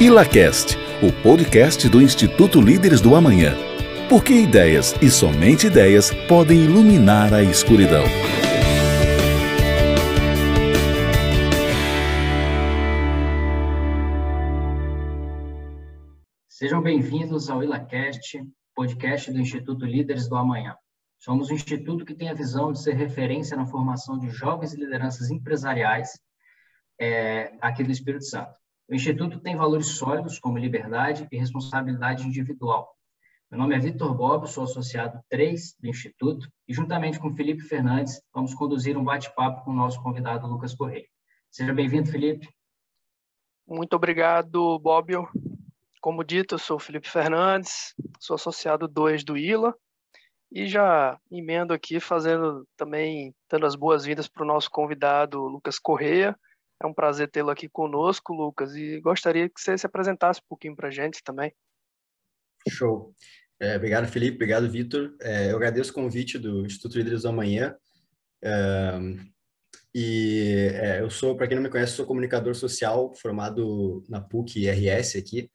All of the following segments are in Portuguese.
ILACAST, o podcast do Instituto Líderes do Amanhã. Porque ideias e somente ideias podem iluminar a escuridão. Sejam bem-vindos ao ILACAST, podcast do Instituto Líderes do Amanhã. Somos um instituto que tem a visão de ser referência na formação de jovens lideranças empresariais é, aqui do Espírito Santo. O Instituto tem valores sólidos como liberdade e responsabilidade individual. Meu nome é Vitor Bob, sou associado 3 do Instituto e, juntamente com Felipe Fernandes, vamos conduzir um bate-papo com o nosso convidado Lucas Correia. Seja bem-vindo, Felipe. Muito obrigado, Bobbio. Como dito, eu sou Felipe Fernandes, sou associado 2 do ILA e já emendo aqui fazendo também, dando as boas-vindas para o nosso convidado Lucas Correia. É um prazer tê-lo aqui conosco, Lucas, e gostaria que você se apresentasse um pouquinho para a gente também. Show. É, obrigado, Felipe. Obrigado, Vitor. É, eu agradeço o convite do Instituto Líderes do Amanhã. É, e é, eu sou, para quem não me conhece, sou comunicador social formado na PUC-RS aqui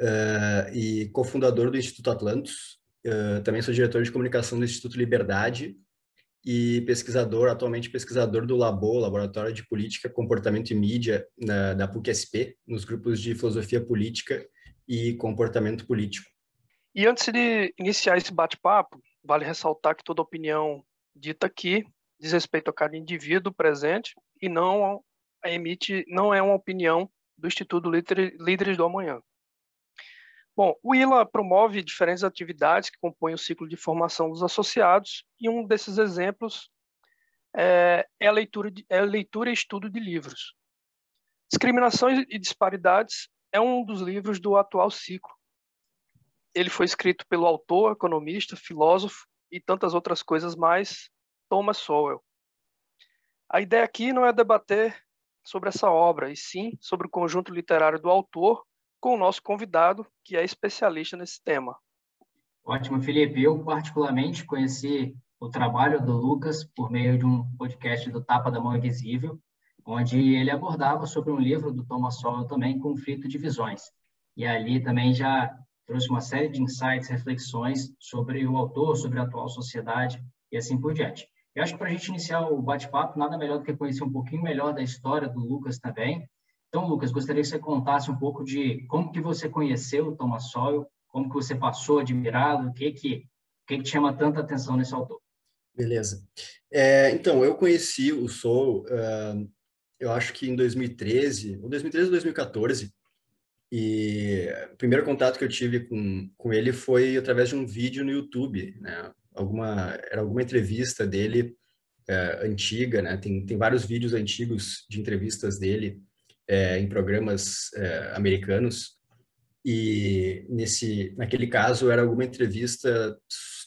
é, e cofundador do Instituto Atlantos. Uh, também sou diretor de comunicação do Instituto Liberdade e pesquisador, atualmente pesquisador do Labo, Laboratório de Política, Comportamento e Mídia, na, da PUC-SP, nos grupos de Filosofia Política e Comportamento Político. E antes de iniciar esse bate-papo, vale ressaltar que toda opinião dita aqui diz respeito a cada indivíduo presente e não emite, não é uma opinião do Instituto Líderes do Amanhã. Bom, o ILA promove diferentes atividades que compõem o ciclo de formação dos associados, e um desses exemplos é, é a leitura, é a leitura e estudo de livros. Discriminações e Disparidades é um dos livros do atual ciclo. Ele foi escrito pelo autor, economista, filósofo e tantas outras coisas mais, Thomas Sowell. A ideia aqui não é debater sobre essa obra, e sim sobre o conjunto literário do autor com o nosso convidado, que é especialista nesse tema. Ótimo, Felipe. Eu, particularmente, conheci o trabalho do Lucas por meio de um podcast do Tapa da Mão Invisível, onde ele abordava sobre um livro do Thomas Sowell também, Conflito de Visões. E ali também já trouxe uma série de insights, reflexões sobre o autor, sobre a atual sociedade e assim por diante. Eu acho que para a gente iniciar o bate-papo, nada melhor do que conhecer um pouquinho melhor da história do Lucas também, então, Lucas, gostaria que você contasse um pouco de como que você conheceu o Thomas Sowell, como que você passou admirado, o que que, o que, que chama tanta atenção nesse autor. Beleza. É, então, eu conheci o Sowell, uh, eu acho que em 2013, ou 2013 ou 2014, e o primeiro contato que eu tive com, com ele foi através de um vídeo no YouTube, né? Alguma, era alguma entrevista dele uh, antiga, né? Tem, tem vários vídeos antigos de entrevistas dele é, em programas é, americanos. E nesse naquele caso era alguma entrevista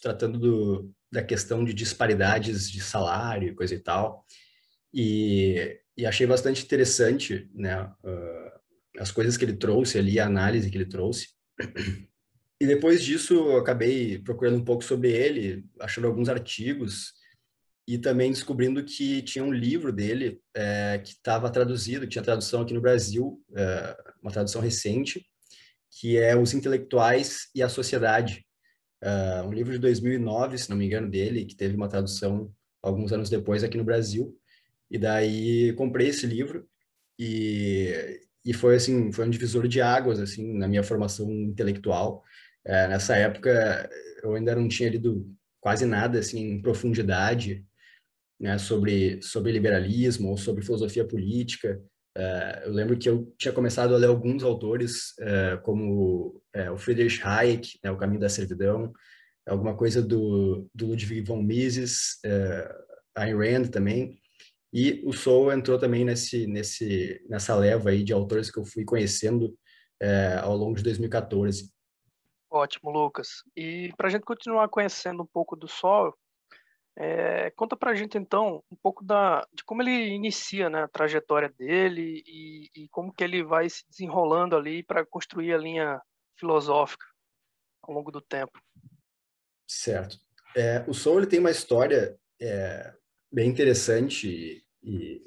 tratando do, da questão de disparidades de salário coisa e tal. E, e achei bastante interessante né uh, as coisas que ele trouxe ali a análise que ele trouxe. E depois disso eu acabei procurando um pouco sobre ele achando alguns artigos e também descobrindo que tinha um livro dele é, que estava traduzido, tinha tradução aqui no Brasil, é, uma tradução recente, que é Os Intelectuais e a Sociedade, é, um livro de 2009, se não me engano, dele, que teve uma tradução alguns anos depois aqui no Brasil. E daí comprei esse livro e, e foi assim, foi um divisor de águas assim na minha formação intelectual. É, nessa época eu ainda não tinha lido quase nada assim em profundidade né, sobre, sobre liberalismo ou sobre filosofia política. Uh, eu lembro que eu tinha começado a ler alguns autores, uh, como uh, o Friedrich Hayek, né, O Caminho da Servidão, alguma coisa do, do Ludwig von Mises, Ayn Rand também, e o Sou entrou também nesse, nesse, nessa leva aí de autores que eu fui conhecendo ao longo de 2014. Ótimo, Lucas. E para a gente continuar conhecendo um pouco do Sol, é, conta para a gente então um pouco da, de como ele inicia né, a trajetória dele e, e como que ele vai se desenrolando ali para construir a linha filosófica ao longo do tempo. Certo. É, o Soul ele tem uma história é, bem interessante e, de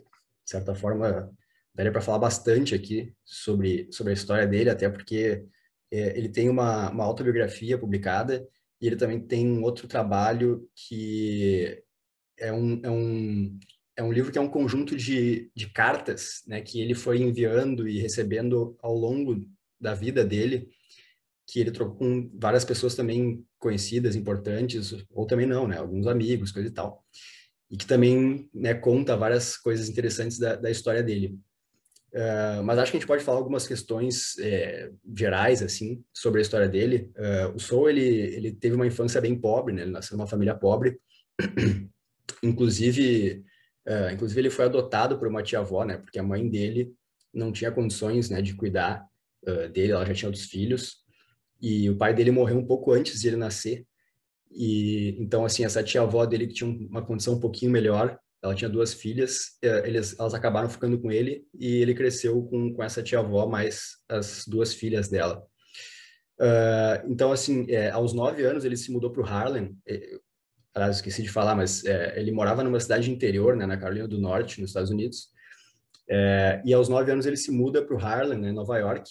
certa forma, daria para falar bastante aqui sobre, sobre a história dele, até porque é, ele tem uma, uma autobiografia publicada e ele também tem um outro trabalho que é um, é um, é um livro que é um conjunto de, de cartas né, que ele foi enviando e recebendo ao longo da vida dele, que ele trocou com várias pessoas também conhecidas, importantes, ou também não, né, alguns amigos, coisa e tal. E que também né, conta várias coisas interessantes da, da história dele. Uh, mas acho que a gente pode falar algumas questões é, gerais assim sobre a história dele. Uh, o Soul ele ele teve uma infância bem pobre, né? Ele nasceu numa família pobre. inclusive uh, inclusive ele foi adotado por uma tia avó, né? Porque a mãe dele não tinha condições, né, de cuidar dele. Ela já tinha outros filhos e o pai dele morreu um pouco antes de ele nascer. E então assim essa tia avó dele que tinha uma condição um pouquinho melhor ela tinha duas filhas, é, eles, elas acabaram ficando com ele e ele cresceu com, com essa tia-avó mais as duas filhas dela. Uh, então, assim, é, aos nove anos ele se mudou para o Harlem. Aliás, esqueci de falar, mas é, ele morava numa cidade interior, né, na Carolina do Norte, nos Estados Unidos. É, e aos nove anos ele se muda para o Harlem, né, Nova York.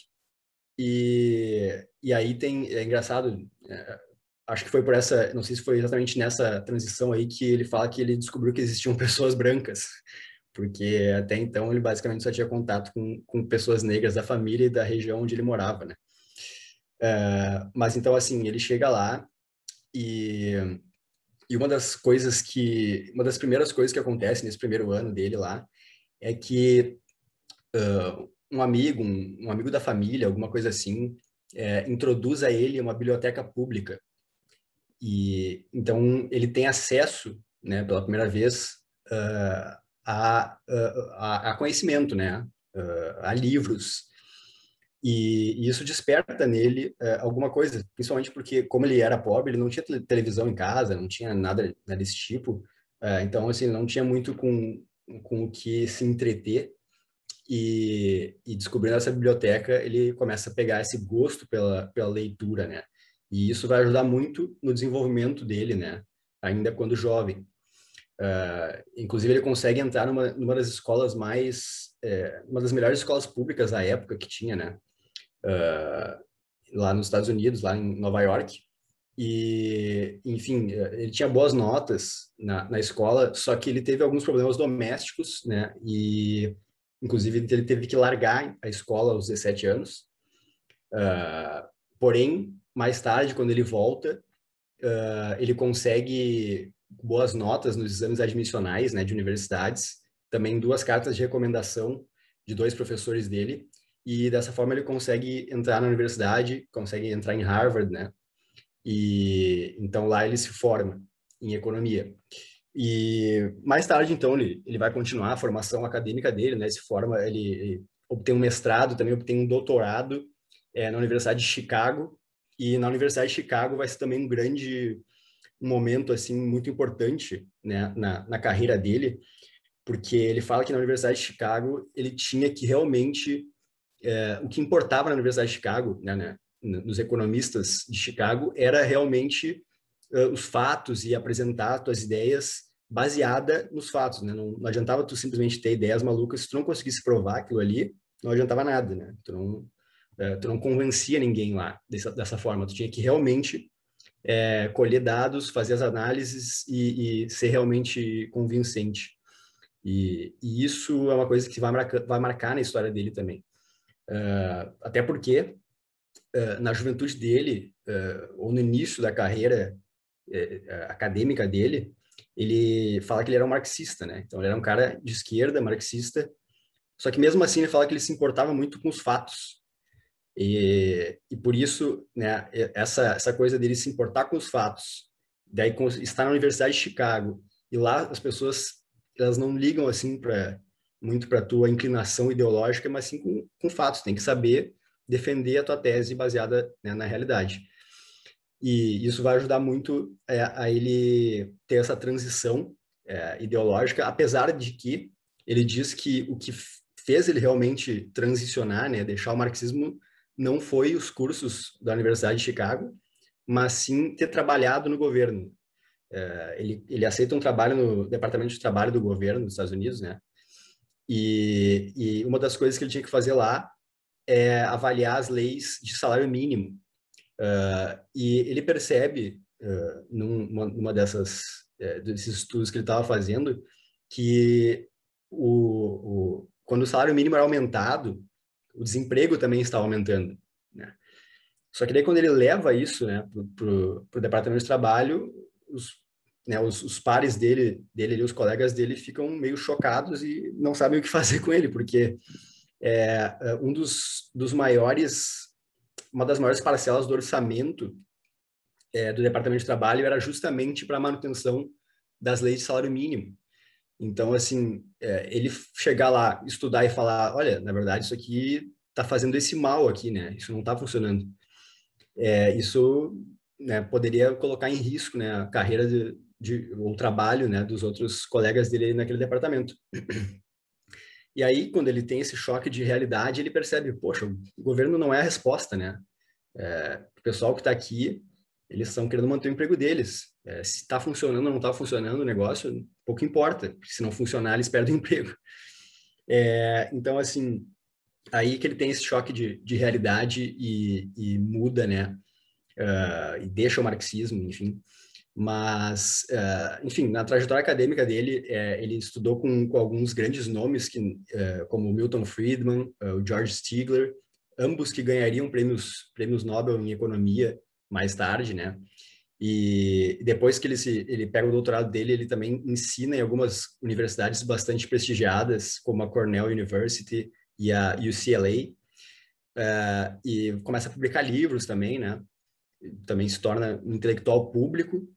E, e aí tem, é engraçado, é, acho que foi por essa, não sei se foi exatamente nessa transição aí que ele fala que ele descobriu que existiam pessoas brancas, porque até então ele basicamente só tinha contato com, com pessoas negras da família e da região onde ele morava, né? Uh, mas então, assim, ele chega lá e, e uma das coisas que, uma das primeiras coisas que acontece nesse primeiro ano dele lá é que uh, um amigo, um, um, amigo da família, alguma coisa assim, é, introduz a ele uma biblioteca pública e então ele tem acesso, né, pela primeira vez, uh, a, a, a, conhecimento, né, uh, a livros. E, e, isso desperta nele uh, alguma coisa, principalmente porque, como ele era pobre, ele não tinha televisão em casa, não tinha nada, nada desse tipo. então, assim, não tinha muito com, com o que se entreter. E, e descobrindo essa biblioteca, ele começa a pegar esse gosto pela, pela leitura, né? E isso vai ajudar muito no desenvolvimento dele, né? Ainda quando jovem. Uh, inclusive, ele consegue entrar numa, numa das escolas mais... É, uma das melhores escolas públicas da época que tinha, né? Uh, lá nos Estados Unidos, lá em Nova York. E, enfim, ele tinha boas notas na, na escola, só que ele teve alguns problemas domésticos, né? E, inclusive, ele teve que largar a escola aos 17 anos. Uh, porém, mais tarde, quando ele volta, uh, ele consegue boas notas nos exames admissionais né, de universidades, também duas cartas de recomendação de dois professores dele, e dessa forma ele consegue entrar na universidade, consegue entrar em Harvard, né? E então lá ele se forma em economia. E mais tarde, então, ele, ele vai continuar a formação acadêmica dele, né? Se forma, ele, ele obtém um mestrado, também obtém um doutorado é, na Universidade de Chicago, e na Universidade de Chicago vai ser também um grande momento assim muito importante né, na, na carreira dele, porque ele fala que na Universidade de Chicago ele tinha que realmente é, o que importava na Universidade de Chicago, né, né, nos economistas de Chicago, era realmente uh, os fatos e apresentar suas ideias baseada nos fatos, né? Não, não, adiantava tu simplesmente ter ideias malucas se tu não conseguisse provar aquilo ali, não adiantava nada, né? Tu não, é, tu não convencia ninguém lá dessa, dessa forma. Tu tinha que realmente é, colher dados, fazer as análises e, e ser realmente convincente. E, e, isso é uma coisa que vai marcar, vai marcar na história dele também. Uh, até porque, uh, na juventude dele, uh, ou no início da carreira acadêmica dele, ele fala que ele era um marxista, né? Então, ele era um cara de esquerda, marxista, só que mesmo assim ele fala que ele se importava muito com os fatos, e, e por isso, né, essa, essa coisa dele se importar com os fatos, daí estar na Universidade de Chicago, e lá as pessoas, elas não ligam assim para muito para tua inclinação ideológica, mas sim com, com fatos, tem que saber defender a tua tese baseada né, na realidade. E isso vai ajudar muito é, a ele ter essa transição é, ideológica, apesar de que ele diz que o que fez ele realmente transicionar, né, deixar o marxismo não foi os cursos da Universidade de Chicago, mas sim ter trabalhado no governo. É, ele, ele aceita um trabalho no Departamento de Trabalho do governo dos Estados Unidos, né? E, e uma das coisas que ele tinha que fazer lá é avaliar as leis de salário mínimo. Uh, e ele percebe, uh, numa, numa dessas, desses estudos que ele estava fazendo, que o, o, quando o salário mínimo era aumentado, o desemprego também estava aumentando. Né? Só que daí quando ele leva isso né, para o departamento de trabalho, os, né, os, os, pares dele, dele os colegas dele ficam meio chocados e não sabem o que fazer com ele, porque é, é um dos, dos maiores, uma das maiores parcelas do orçamento é, do departamento de trabalho era justamente para a manutenção das leis de salário mínimo. Então, assim, é, ele chegar lá, estudar e falar, olha, na verdade, isso aqui está fazendo esse mal aqui, né? Isso não está funcionando. É, isso né, poderia colocar em risco né, a carreira de, de, o trabalho né, dos outros colegas dele naquele departamento. E aí, quando ele tem esse choque de realidade, ele percebe, poxa, o governo não é a resposta, né? É, o pessoal que está aqui, eles estão querendo manter o emprego deles. É, se está funcionando ou não está funcionando o negócio, pouco importa. Se não funcionar, eles perdem o emprego. É, então, assim, aí que ele tem esse choque de, de realidade e, e muda, né? Uh, e deixa o marxismo, enfim. Mas, uh, enfim, na trajetória acadêmica dele, é, ele estudou com, com, alguns grandes nomes, que, uh, como Milton Friedman, o George Stigler, ambos que ganhariam prêmios, prêmios Nobel em economia mais tarde, né? E depois que ele, se, ele pega o doutorado dele, ele também ensina em algumas universidades bastante prestigiadas, como a Cornell University e a UCLA, uh, e começa a publicar livros também, né? Também se torna um intelectual público.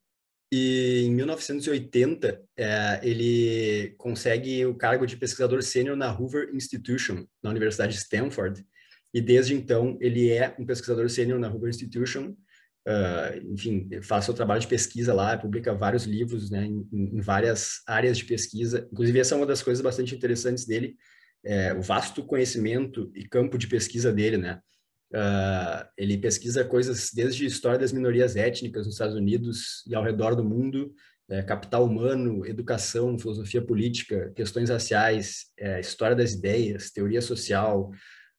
E em 1980, é, ele consegue o cargo de pesquisador sênior na Hoover Institution, na Universidade de Stanford. E desde então, ele é um pesquisador sênior na Hoover Institution, uh, enfim, faz seu trabalho de pesquisa lá, publica vários livros né, em, em, várias áreas de pesquisa. Inclusive, essa é uma das coisas bastante interessantes dele, é, o vasto conhecimento e campo de pesquisa dele, né? Uh, ele pesquisa coisas desde história das minorias étnicas nos Estados Unidos e ao redor do mundo, é, capital humano, educação, filosofia política, questões raciais, é, história das ideias, teoria social,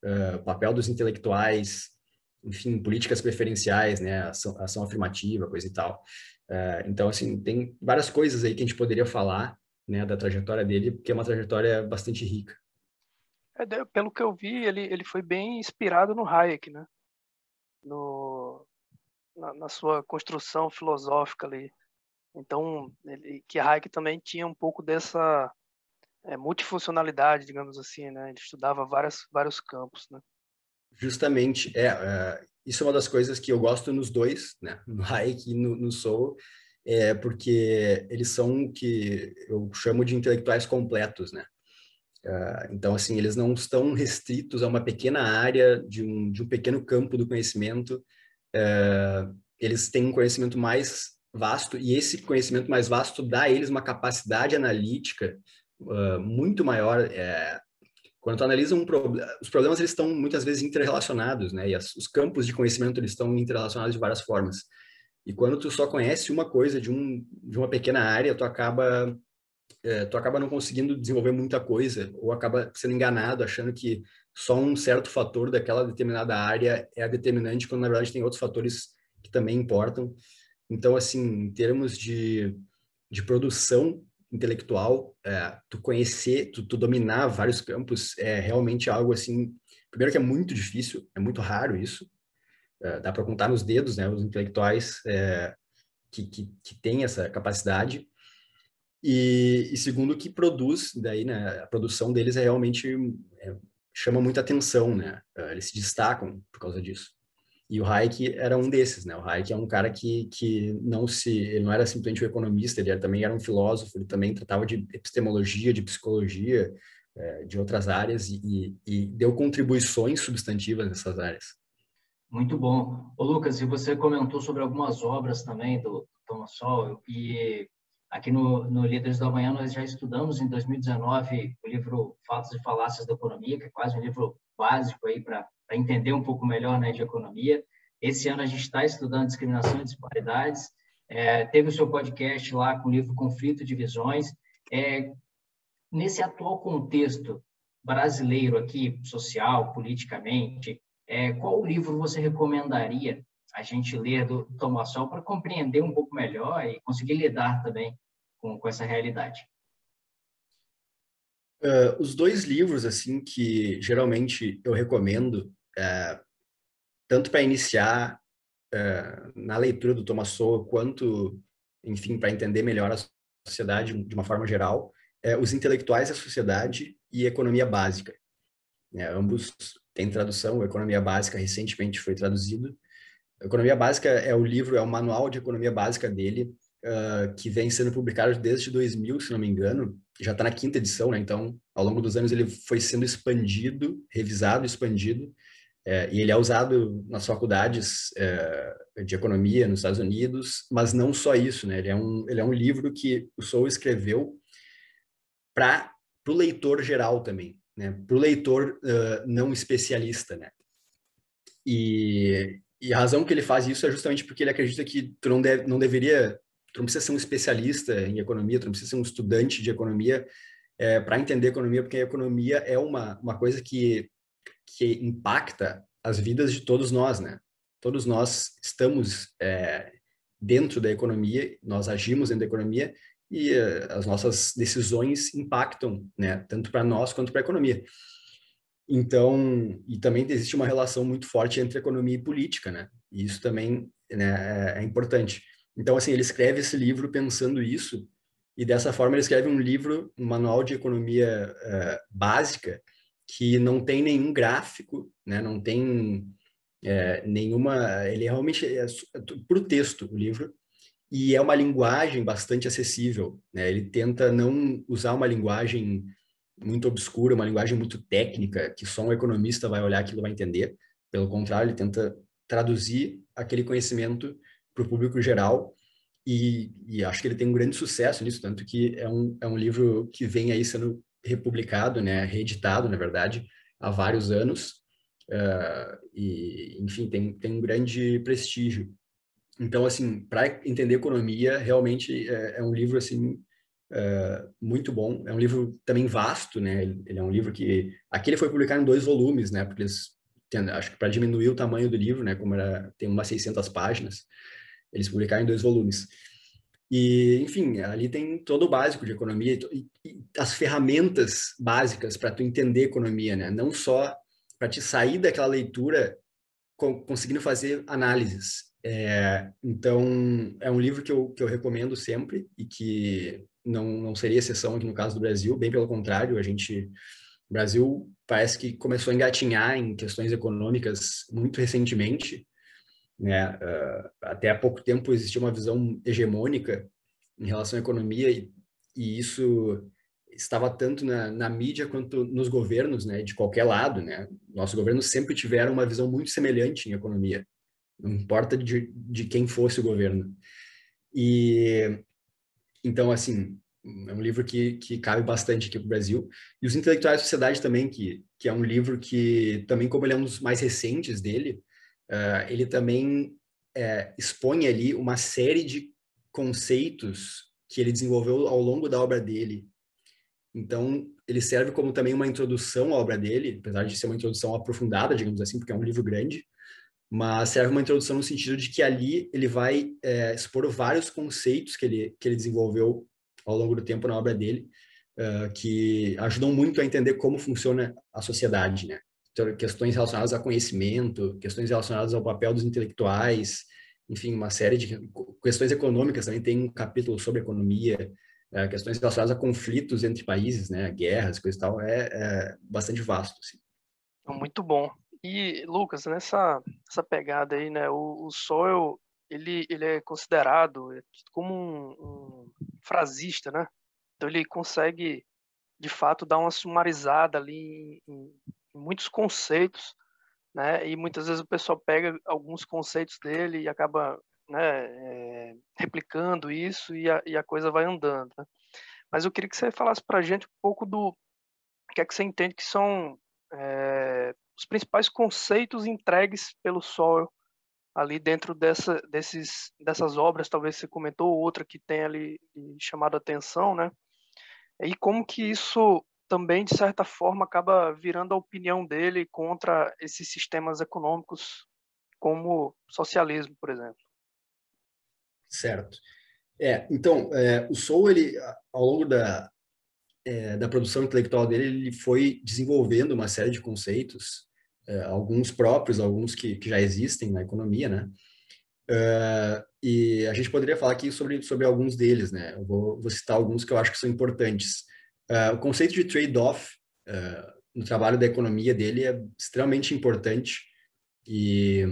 uh, papel dos intelectuais, enfim, políticas preferenciais, né, ação, ação afirmativa, coisa e tal. Uh, então, assim, tem várias coisas aí que a gente poderia falar, né, da trajetória dele, porque é uma trajetória bastante rica. É, pelo que eu vi, ele, ele foi bem inspirado no Hayek, né? No, na, na sua construção filosófica ali. Então, ele, que Hayek também tinha um pouco dessa é, multifuncionalidade, digamos assim, né? Ele estudava várias, vários campos, né? Justamente, é, é, isso é uma das coisas que eu gosto nos dois, né? No Hayek e no, no Soul, é porque eles são que eu chamo de intelectuais completos, né? Uh, então, assim, eles não estão restritos a uma pequena área de um, de um pequeno campo do conhecimento. Uh, eles têm um conhecimento mais vasto e esse conhecimento mais vasto dá a eles uma capacidade analítica uh, muito maior. Quando tu analisa um problema, os problemas eles estão muitas vezes interrelacionados, né? E as, os campos de conhecimento eles estão interrelacionados de várias formas. E quando tu só conhece uma coisa de, um, de uma pequena área, tu acaba é, tu acaba não conseguindo desenvolver muita coisa ou acaba sendo enganado achando que só um certo fator daquela determinada área é a determinante quando na verdade tem outros fatores que também importam. Então, assim, em termos de, de produção intelectual, é, tu conhecer, tu, tu, dominar vários campos é realmente algo assim, primeiro que é muito difícil, é muito raro isso, é, dá para contar nos dedos, né, os intelectuais é, que, que, que têm essa capacidade, e, e, segundo que produz, daí, né, a produção deles é realmente é, chama muita atenção, né? Ah, eles se destacam por causa disso. E o Hayek era um desses, né? O Hayek é um cara que, que não se, ele não era simplesmente um economista, ele era, também era um filósofo, ele também tratava de epistemologia, de psicologia, é, de outras áreas e, e, deu contribuições substantivas nessas áreas. Muito bom. Ô, Lucas, e você comentou sobre algumas obras também do Thomas Sowell e Aqui no, no Líderes da Manhã, nós já estudamos em 2019 o livro Fatos e Falácias da Economia, que é quase um livro básico aí para entender um pouco melhor né, de economia. Esse ano a gente está estudando discriminação e disparidades. É, teve o seu podcast lá com o livro Conflito de Visões. É, nesse atual contexto brasileiro aqui, social, politicamente, é, qual livro você recomendaria a gente ler do Thomas Sowell para compreender um pouco melhor e conseguir lidar também com, com essa realidade? Uh, os dois livros assim que geralmente eu recomendo, uh, tanto para iniciar uh, na leitura do Thomas Sowell quanto, enfim, para entender melhor a sociedade de uma forma geral, é Os Intelectuais da Sociedade e Economia Básica. É, ambos têm tradução, Economia Básica recentemente foi traduzido. Economia Básica é o livro, é o manual de economia básica dele, uh, que vem sendo publicado desde 2000, se não me engano, já está na quinta edição, né? Então, ao longo dos anos ele foi sendo expandido, revisado, expandido, é, e ele é usado nas faculdades é, de economia nos Estados Unidos, mas não só isso, né? Ele é um, ele é um livro que o Sou escreveu para o leitor geral também, né? Para o leitor uh, não especialista, né? E, e a razão que ele faz isso é justamente porque ele acredita que tu não, deve, não deveria tu não precisa ser um especialista em economia, tu não precisa ser um estudante de economia é, para entender economia, porque a economia é uma, uma coisa que, que impacta as vidas de todos nós, né? Todos nós estamos é, dentro da economia, nós agimos dentro da economia e é, as nossas decisões impactam, né? Tanto para nós quanto para a economia. Então, e também existe uma relação muito forte entre economia e política, né? E isso também né, é, é importante. Então, assim, ele escreve esse livro pensando isso, e dessa forma ele escreve um livro, um manual de economia uh, básica, que não tem nenhum gráfico, né? não tem é, nenhuma. Ele realmente é, é por texto o livro, e é uma linguagem bastante acessível. Né? Ele tenta não usar uma linguagem muito obscura, uma linguagem muito técnica, que só um economista vai olhar aquilo e vai entender. Pelo contrário, ele tenta traduzir aquele conhecimento para o público geral e, e, acho que ele tem um grande sucesso nisso, tanto que é um, é um livro que vem aí sendo republicado, né, reeditado, na verdade, há vários anos, uh, e, enfim, tem, tem um grande prestígio. Então, assim, para entender economia, realmente é, é um livro, assim, uh, muito bom. É um livro também vasto, né, ele, é um livro que... Aqui ele foi publicado em dois volumes, né, porque eles... Acho que para diminuir o tamanho do livro, né, como era, tem umas 600 páginas, eles publicaram em dois volumes. E, enfim, ali tem todo o básico de economia e, e as ferramentas básicas para tu entender economia, né? Não só para te sair daquela leitura conseguindo fazer análises. É, então, é um livro que eu, que eu recomendo sempre e que não, não seria exceção aqui no caso do Brasil, bem pelo contrário, a gente... O Brasil parece que começou a engatinhar em questões econômicas muito recentemente, né? Uh, até há pouco tempo existia uma visão hegemônica em relação à economia e, e isso estava tanto na, na, mídia quanto nos governos, né, de qualquer lado, né? Nossos governos sempre tiveram uma visão muito semelhante em economia, não importa de, de quem fosse o governo. E então, assim, é um livro que, que cabe bastante aqui para o Brasil. E Os Intelectuais da Sociedade também, que, que é um livro que, também como ele é um dos mais recentes dele, uh, ele também uh, expõe ali uma série de conceitos que ele desenvolveu ao longo da obra dele. Então, ele serve como também uma introdução à obra dele, apesar de ser uma introdução aprofundada, digamos assim, porque é um livro grande, mas serve uma introdução no sentido de que ali ele vai é, expor vários conceitos que ele, que ele desenvolveu ao longo do tempo na obra dele, uh, que ajudam muito a entender como funciona a sociedade, né? Questões relacionadas a conhecimento, questões relacionadas ao papel dos intelectuais, enfim, uma série de questões econômicas também tem um capítulo sobre economia, é, questões relacionadas a conflitos entre países, né, guerras, coisa e tal, é, é bastante vasto. Assim. Muito bom. E Lucas, nessa essa pegada aí, né, o, o Soil ele ele é considerado como um, um frasista, né? Então ele consegue de fato dar uma sumarizada ali em, muitos conceitos, né? E muitas vezes o pessoal pega alguns conceitos dele e acaba né, é, replicando isso e a, e a, coisa vai andando. Né? Mas eu queria que você falasse para a gente um pouco do que é que você entende que são é, os principais conceitos entregues pelo Sol ali dentro dessa, desses, dessas obras, talvez você comentou outra que tem ali chamado a atenção, né? E como que isso também, de certa forma, acaba virando a opinião dele contra esses sistemas econômicos como socialismo, por exemplo. Certo. É, então, é, o Sou, ele, ao longo da, é, da produção intelectual dele, ele foi desenvolvendo uma série de conceitos, é, alguns próprios, alguns que, que, já existem na economia, né? É, e a gente poderia falar aqui sobre, sobre alguns deles, né? Eu vou, vou citar alguns que eu acho que são importantes. É, o conceito de trade-off é, no trabalho da economia dele é extremamente importante e,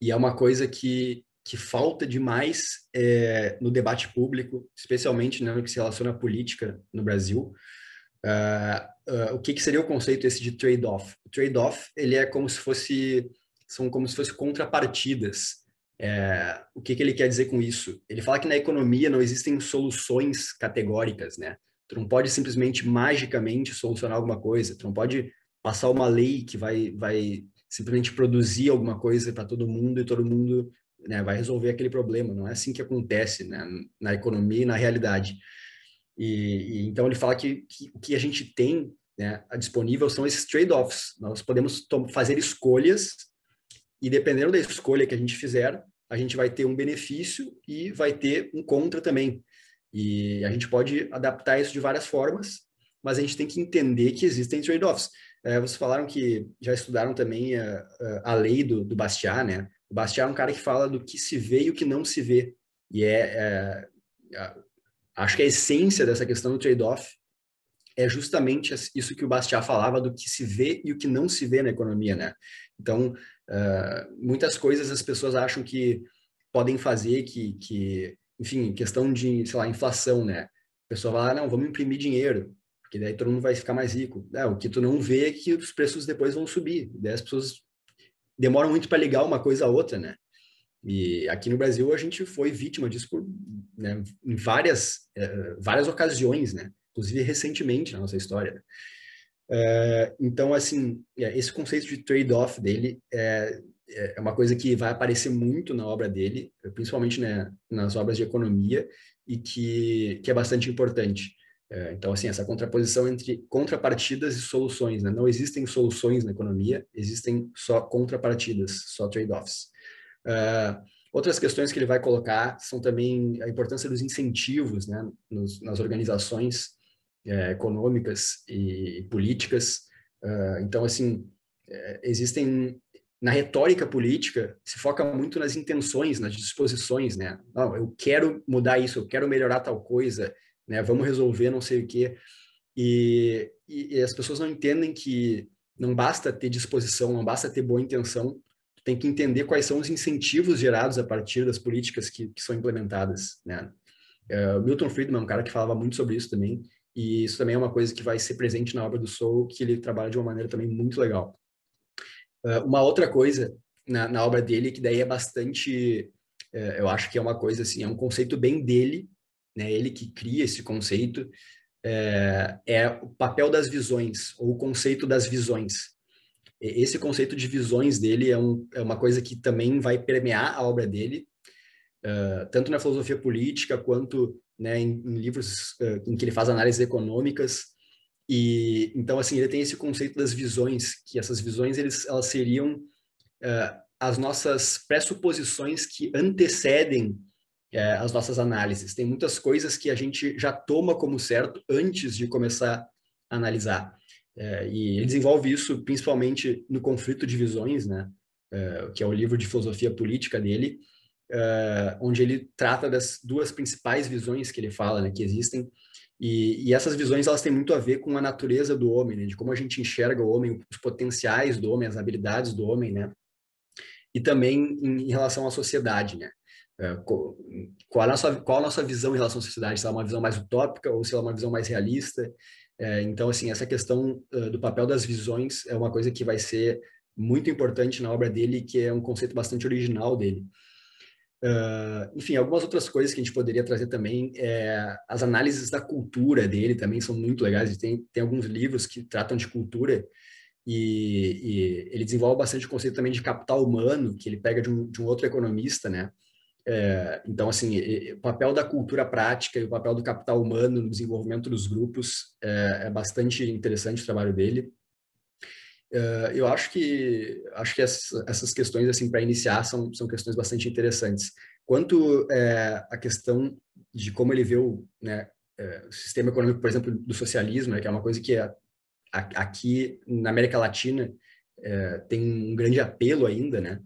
e é uma coisa que, que falta demais é, no debate público, especialmente né, no que se relaciona à política no Brasil. Uh, uh, o que, que, seria o conceito esse de trade-off? O trade-off ele é como se fosse são como se fossem contrapartidas. É, o que, que ele quer dizer com isso? Ele fala que na economia não existem soluções categóricas, né? Tu não pode simplesmente magicamente solucionar alguma coisa. Tu não pode passar uma lei que vai vai simplesmente produzir alguma coisa para todo mundo e todo mundo né, vai resolver aquele problema. Não é assim que acontece né, na economia e na realidade. E, e então ele fala que, o que a gente tem né, disponível são esses trade-offs. Nós podemos fazer escolhas e dependendo da escolha que a gente fizer, a gente vai ter um benefício e vai ter um contra também. E a gente pode adaptar isso de várias formas, mas a gente tem que entender que existem trade-offs. É, vocês falaram que já estudaram também a, a, a lei do, do Bastiat, né? O Bastiat é um cara que fala do que se vê e o que não se vê. E é, é acho que a essência dessa questão do trade-off é justamente isso que o Bastiat falava do que se vê e o que não se vê na economia, né? Então, uh, muitas coisas as pessoas acham que podem fazer que, que, enfim, questão de, sei lá, inflação, né? A pessoa vai lá, não, vamos imprimir dinheiro, porque daí todo mundo vai ficar mais rico. É, o que tu não vê é que os preços depois vão subir. Daí as pessoas demoram muito para ligar uma coisa a outra, né? E aqui no Brasil a gente foi vítima disso por, né, em várias, é, várias ocasiões, né? Inclusive recentemente na nossa história. É, então, assim, é, esse conceito de trade-off dele é, é uma coisa que vai aparecer muito na obra dele, principalmente né, nas obras de economia, e que, que é bastante importante. É, então, assim, essa contraposição entre contrapartidas e soluções. Né? Não existem soluções na economia, existem só contrapartidas, só trade-offs. Uh, outras questões que ele vai colocar são também a importância dos incentivos né, nos, nas organizações é, econômicas e políticas. Uh, então, assim, é, existem na retórica política se foca muito nas intenções, nas disposições, né? Não, eu quero mudar isso, eu quero melhorar tal coisa, né? Vamos resolver não sei o quê. E, e, e, as pessoas não entendem que não basta ter disposição, não basta ter boa intenção, tem que entender quais são os incentivos gerados a partir das políticas que, que são implementadas, né? Uh, Milton Friedman, um cara que falava muito sobre isso também, e isso também é uma coisa que vai ser presente na obra do Soul, que ele trabalha de uma maneira também muito legal. Uh, uma outra coisa na, na, obra dele, que daí é bastante, uh, eu acho que é uma coisa assim, é um conceito bem dele, né? Ele que cria esse conceito é, é o papel das visões ou o conceito das visões. Esse conceito de visões dele é, um, é uma coisa que também vai permear a obra dele, uh, tanto na filosofia política quanto né, em, em livros uh, em que ele faz análises econômicas. E então assim ele tem esse conceito das visões, que essas visões eles, elas seriam uh, as nossas pressuposições que antecedem é, as nossas análises. Tem muitas coisas que a gente já toma como certo antes de começar a analisar. É, e ele desenvolve isso principalmente no Conflito de Visões, né? Que é o livro de filosofia política dele, onde ele trata das duas principais visões que ele fala, né, que existem. E, e, essas visões elas têm muito a ver com a natureza do homem, né, de como a gente enxerga o homem, os potenciais do homem, as habilidades do homem, né? E também em, em relação à sociedade, né? É, qual, a nossa, qual a nossa visão em relação à sociedade? Se ela é uma visão mais utópica ou se ela é uma visão mais realista? É, então, assim, essa questão uh, do papel das visões é uma coisa que vai ser muito importante na obra dele, que é um conceito bastante original dele. Uh, enfim, algumas outras coisas que a gente poderia trazer também, é, as análises da cultura dele também são muito legais. Tem, tem alguns livros que tratam de cultura e, e ele desenvolve bastante o conceito também de capital humano, que ele pega de um, de um outro economista, né? É, então, assim, o papel da cultura prática e o papel do capital humano no desenvolvimento dos grupos é, é bastante interessante o trabalho dele. É, eu acho que acho que essas questões assim para iniciar são, são questões bastante interessantes. Quanto é, a questão de como ele vê o, né, é, o sistema econômico, por exemplo, do socialismo, né, que é uma coisa que é, aqui na América Latina tem um grande apelo ainda, né?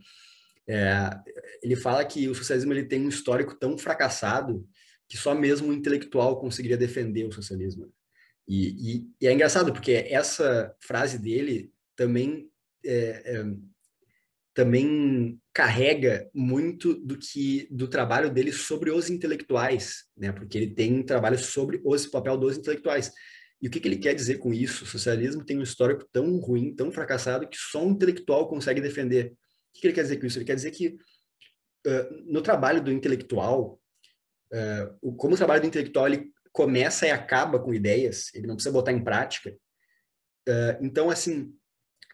Ele fala que o socialismo ele tem um histórico tão fracassado que só mesmo um intelectual conseguiria defender o socialismo. E, e, e é engraçado porque essa frase dele também é, é, também carrega muito do que do trabalho dele sobre os intelectuais, né? Porque ele tem um trabalho sobre os papel dos intelectuais. E o que, que ele quer dizer com isso? O socialismo tem um histórico tão ruim, tão fracassado que só um intelectual consegue defender. O que ele quer dizer com isso? Ele quer dizer que uh, no trabalho do intelectual, uh, o, como o trabalho do intelectual ele começa e acaba com ideias, ele não precisa botar em prática. Uh, então, assim,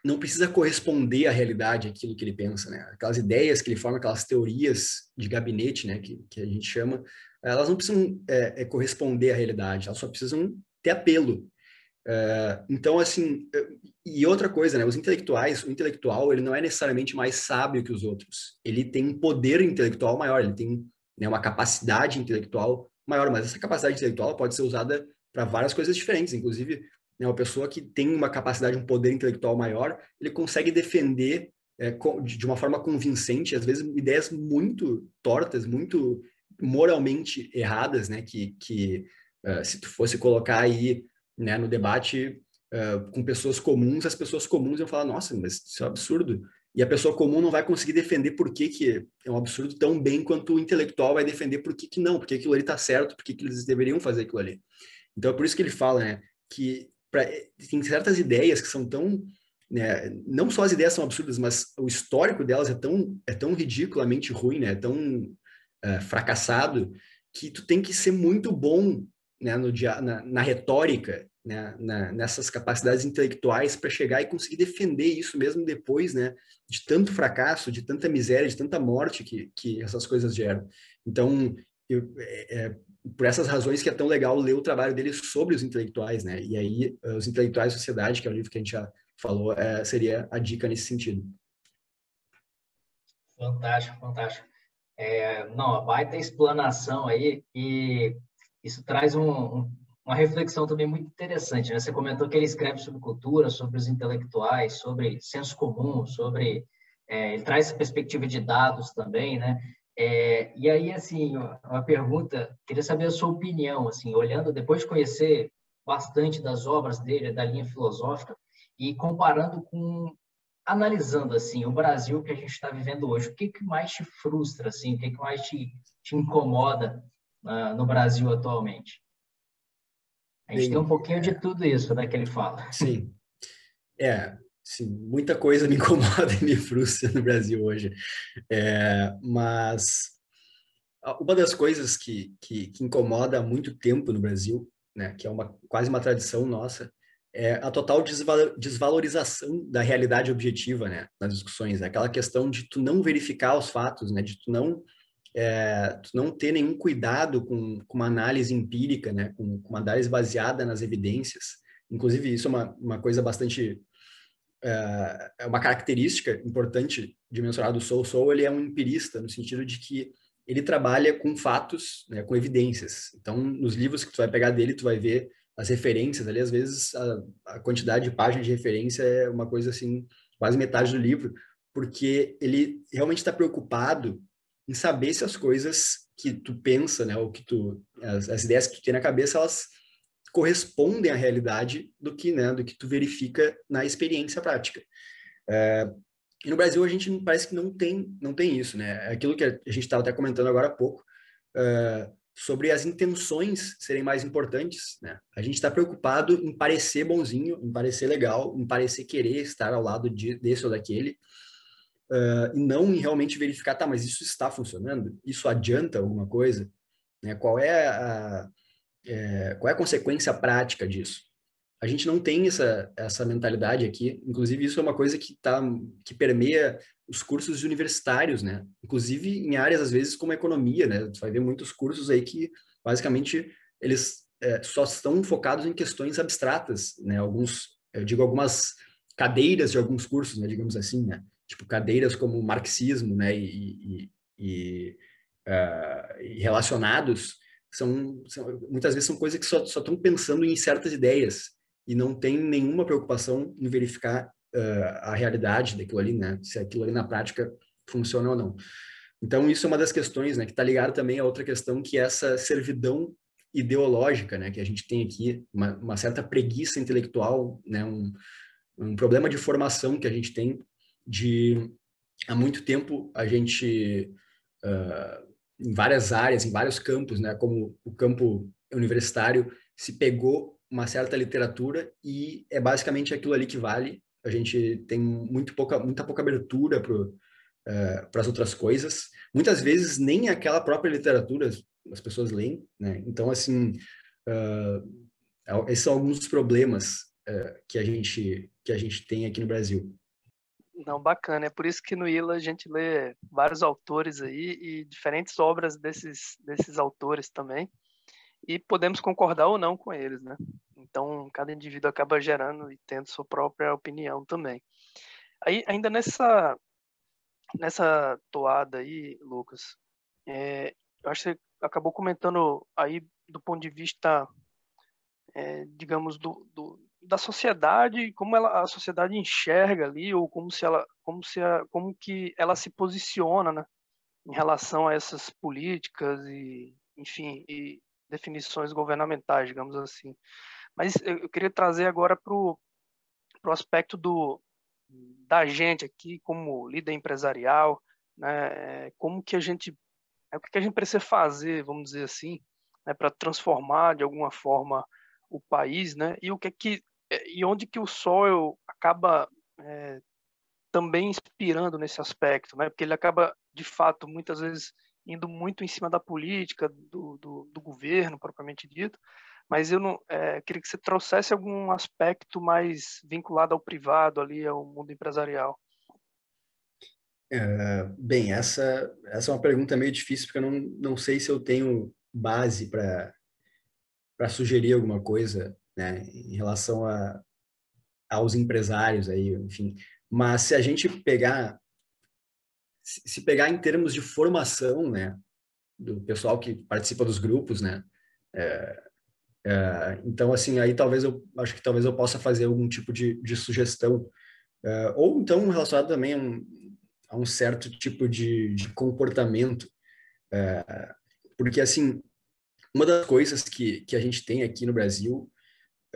não precisa corresponder à realidade aquilo que ele pensa, né? Aquelas ideias que ele forma, aquelas teorias de gabinete, né, que, que a gente chama, elas não precisam é, é, corresponder à realidade, elas só precisam ter apelo. Uh, então, assim, e outra coisa, né? Os intelectuais, o intelectual, ele não é necessariamente mais sábio que os outros. Ele tem um poder intelectual maior, ele tem né, uma capacidade intelectual maior, mas essa capacidade intelectual pode ser usada para várias coisas diferentes. Inclusive, né, uma pessoa que tem uma capacidade, um poder intelectual maior, ele consegue defender é, de uma forma convincente, às vezes, ideias muito tortas, muito moralmente erradas, né? Que, que uh, se tu fosse colocar aí né, no debate uh, com pessoas comuns, as pessoas comuns iam falar, nossa, mas isso é um absurdo. E a pessoa comum não vai conseguir defender por que, que é um absurdo tão bem quanto o intelectual vai defender por que, que não, porque aquilo ali está certo, porque que eles deveriam fazer aquilo ali. Então é por isso que ele fala, né, que pra, tem certas ideias que são tão né, não só as ideias são absurdas, mas o histórico delas é tão é tão ridiculamente ruim, né, é tão uh, fracassado que tu tem que ser muito bom né, no dia, na, na retórica, né, na, nessas capacidades intelectuais para chegar e conseguir defender isso mesmo depois, né, de tanto fracasso, de tanta miséria, de tanta morte que, que essas coisas geram. Então, eu, é, é, por essas razões que é tão legal ler o trabalho dele sobre os intelectuais, né, e aí os intelectuais da sociedade, que é o livro que a gente já falou, é, seria a dica nesse sentido. Fantástico, fantástico. É, não, baita explanação aí e isso traz um, um, uma reflexão também muito interessante. Né? Você comentou que ele escreve sobre cultura, sobre os intelectuais, sobre senso comum, sobre é, ele traz perspectiva de dados também, né? É, e aí, assim, uma pergunta, queria saber a sua opinião, assim, olhando, depois de conhecer bastante das obras dele, da linha filosófica, e comparando com, analisando, assim, o Brasil que a gente está vivendo hoje, o que, que mais te frustra, assim, o que, que mais te, te incomoda uh, no Brasil atualmente. A gente Bem, tem um pouquinho de tudo isso né, que ele fala. Sim. É, sim, muita coisa me incomoda e me frustra no Brasil hoje. É, mas uma das coisas que, que, que, incomoda há muito tempo no Brasil, né, que é uma, quase uma tradição nossa, é a total desvalorização da realidade objetiva né, nas discussões. Aquela questão de tu não verificar os fatos, né, de tu não é, não ter nenhum cuidado com, com uma análise empírica, né, com, com, uma análise baseada nas evidências. Inclusive, isso é uma, uma coisa bastante. É, é uma característica importante de mencionar do Soul. Soul ele é um empirista, no sentido de que ele trabalha com fatos, né, com evidências. Então, nos livros que tu vai pegar dele, tu vai ver as referências ali, às vezes a, a quantidade de páginas de referência é uma coisa assim, quase metade do livro, porque ele realmente está preocupado em saber se as coisas que tu pensa, né, ou que tu as, as, ideias que tu tem na cabeça, elas correspondem à realidade do que, né, do que tu verifica na experiência prática. É, e no Brasil a gente parece que não tem, não tem isso, né? É aquilo que a gente estava até comentando agora há pouco é, sobre as intenções serem mais importantes, né? A gente está preocupado em parecer bonzinho, em parecer legal, em parecer querer estar ao lado de, desse ou daquele, uh, e não em realmente verificar, tá, mas isso está funcionando? Isso adianta alguma coisa? Né? Qual, é a, é, qual é a consequência prática disso? a gente não tem essa, essa mentalidade aqui. Inclusive, isso é uma coisa que, tá, que permeia os cursos universitários, né? Inclusive em áreas, às vezes, como economia, né? Você vai ver muitos cursos aí que, basicamente, eles é, só estão focados em questões abstratas, né? Alguns, eu digo algumas cadeiras de alguns cursos, né? Digamos assim, né? Tipo, cadeiras como marxismo, né? E, e, e, uh, e relacionados, são, são, muitas vezes são coisas que só estão pensando em certas ideias, e não tem nenhuma preocupação em verificar uh, a realidade daquilo ali, né? Se aquilo ali na prática funciona ou não. Então, isso é uma das questões, né? Que está ligado também a outra questão, que é essa servidão ideológica, né? Que a gente tem aqui, uma, uma certa preguiça intelectual, né? Um, um problema de formação que a gente tem de... Há muito tempo, a gente... Uh, em várias áreas, em vários campos, né? Como o campo universitário, se pegou uma certa literatura e é basicamente aquilo ali que vale. A gente tem muito pouca, muita pouca abertura para uh, eh, as outras coisas. Muitas vezes nem aquela própria literatura as pessoas leem, né? Então, assim, uh, esses são alguns dos problemas uh, que, a gente, que a gente tem aqui no Brasil. Não, bacana. É por isso que no ILA a gente lê vários autores aí e diferentes obras desses, desses autores também e podemos concordar ou não com eles, né? Então, cada indivíduo acaba gerando e tendo sua própria opinião também. Aí, ainda nessa nessa toada aí, Lucas, é, eu acho que você acabou comentando aí do ponto de vista, é, digamos, do, do, da sociedade, como ela, a sociedade enxerga ali, ou como se ela, como se a, como que ela se posiciona, né, em relação a essas políticas e, enfim, e definições governamentais, digamos assim. Mas eu queria trazer agora para o aspecto do, da gente aqui, como líder empresarial, né, como que a gente, é, o que a gente precisa fazer, vamos dizer assim, né, para transformar de alguma forma o país, né, e o que é que e onde que o sol acaba é, também inspirando nesse aspecto, né, porque ele acaba de fato muitas vezes indo muito em cima da política, do, do, do governo propriamente dito, mas eu não é, queria que você trouxesse algum aspecto mais vinculado ao privado ali, ao mundo empresarial. É, bem, essa, essa é uma pergunta meio difícil, porque eu não, não sei se eu tenho base para sugerir alguma coisa né, em relação a, aos empresários aí, enfim. Mas se a gente pegar se pegar em termos de formação, né, do pessoal que participa dos grupos, né, é, é, então assim aí talvez eu acho que talvez eu possa fazer algum tipo de, de sugestão é, ou então relacionado também a um, a um certo tipo de, de comportamento, é, porque assim uma das coisas que, que a gente tem aqui no Brasil